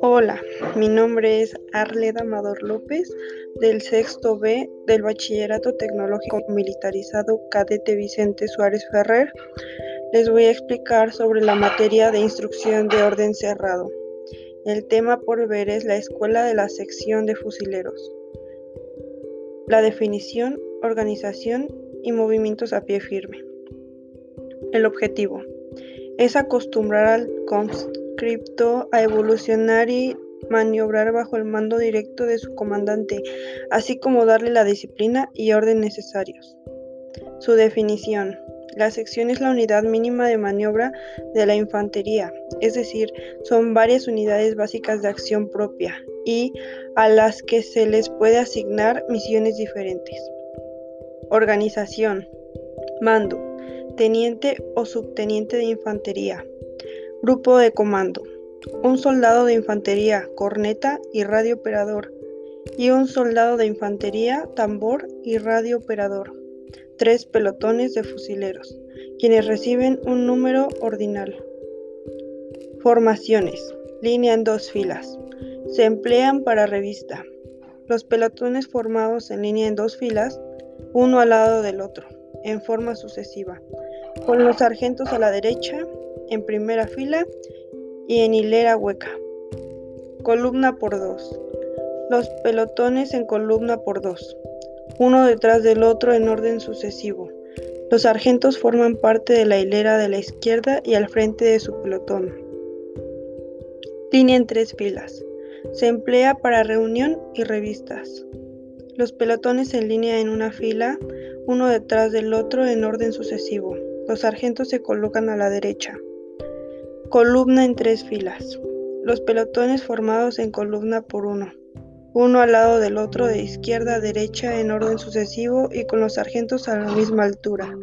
Hola, mi nombre es Arleda Amador López, del sexto B del Bachillerato Tecnológico Militarizado Cadete Vicente Suárez Ferrer. Les voy a explicar sobre la materia de instrucción de orden cerrado. El tema por ver es la escuela de la sección de fusileros. La definición, organización y movimientos a pie firme. El objetivo es acostumbrar al cripto a evolucionar y maniobrar bajo el mando directo de su comandante, así como darle la disciplina y orden necesarios. Su definición. La sección es la unidad mínima de maniobra de la infantería, es decir, son varias unidades básicas de acción propia y a las que se les puede asignar misiones diferentes. Organización. Mando. Teniente o subteniente de infantería. Grupo de comando. Un soldado de infantería, corneta y radio operador. Y un soldado de infantería, tambor y radio operador. Tres pelotones de fusileros, quienes reciben un número ordinal. Formaciones. Línea en dos filas. Se emplean para revista. Los pelotones formados en línea en dos filas, uno al lado del otro, en forma sucesiva, con los sargentos a la derecha en primera fila y en hilera hueca. Columna por dos. Los pelotones en columna por dos, uno detrás del otro en orden sucesivo. Los sargentos forman parte de la hilera de la izquierda y al frente de su pelotón. Línea en tres filas. Se emplea para reunión y revistas. Los pelotones en línea en una fila, uno detrás del otro en orden sucesivo. Los sargentos se colocan a la derecha. Columna en tres filas. Los pelotones formados en columna por uno, uno al lado del otro de izquierda a derecha en orden sucesivo y con los sargentos a la misma altura.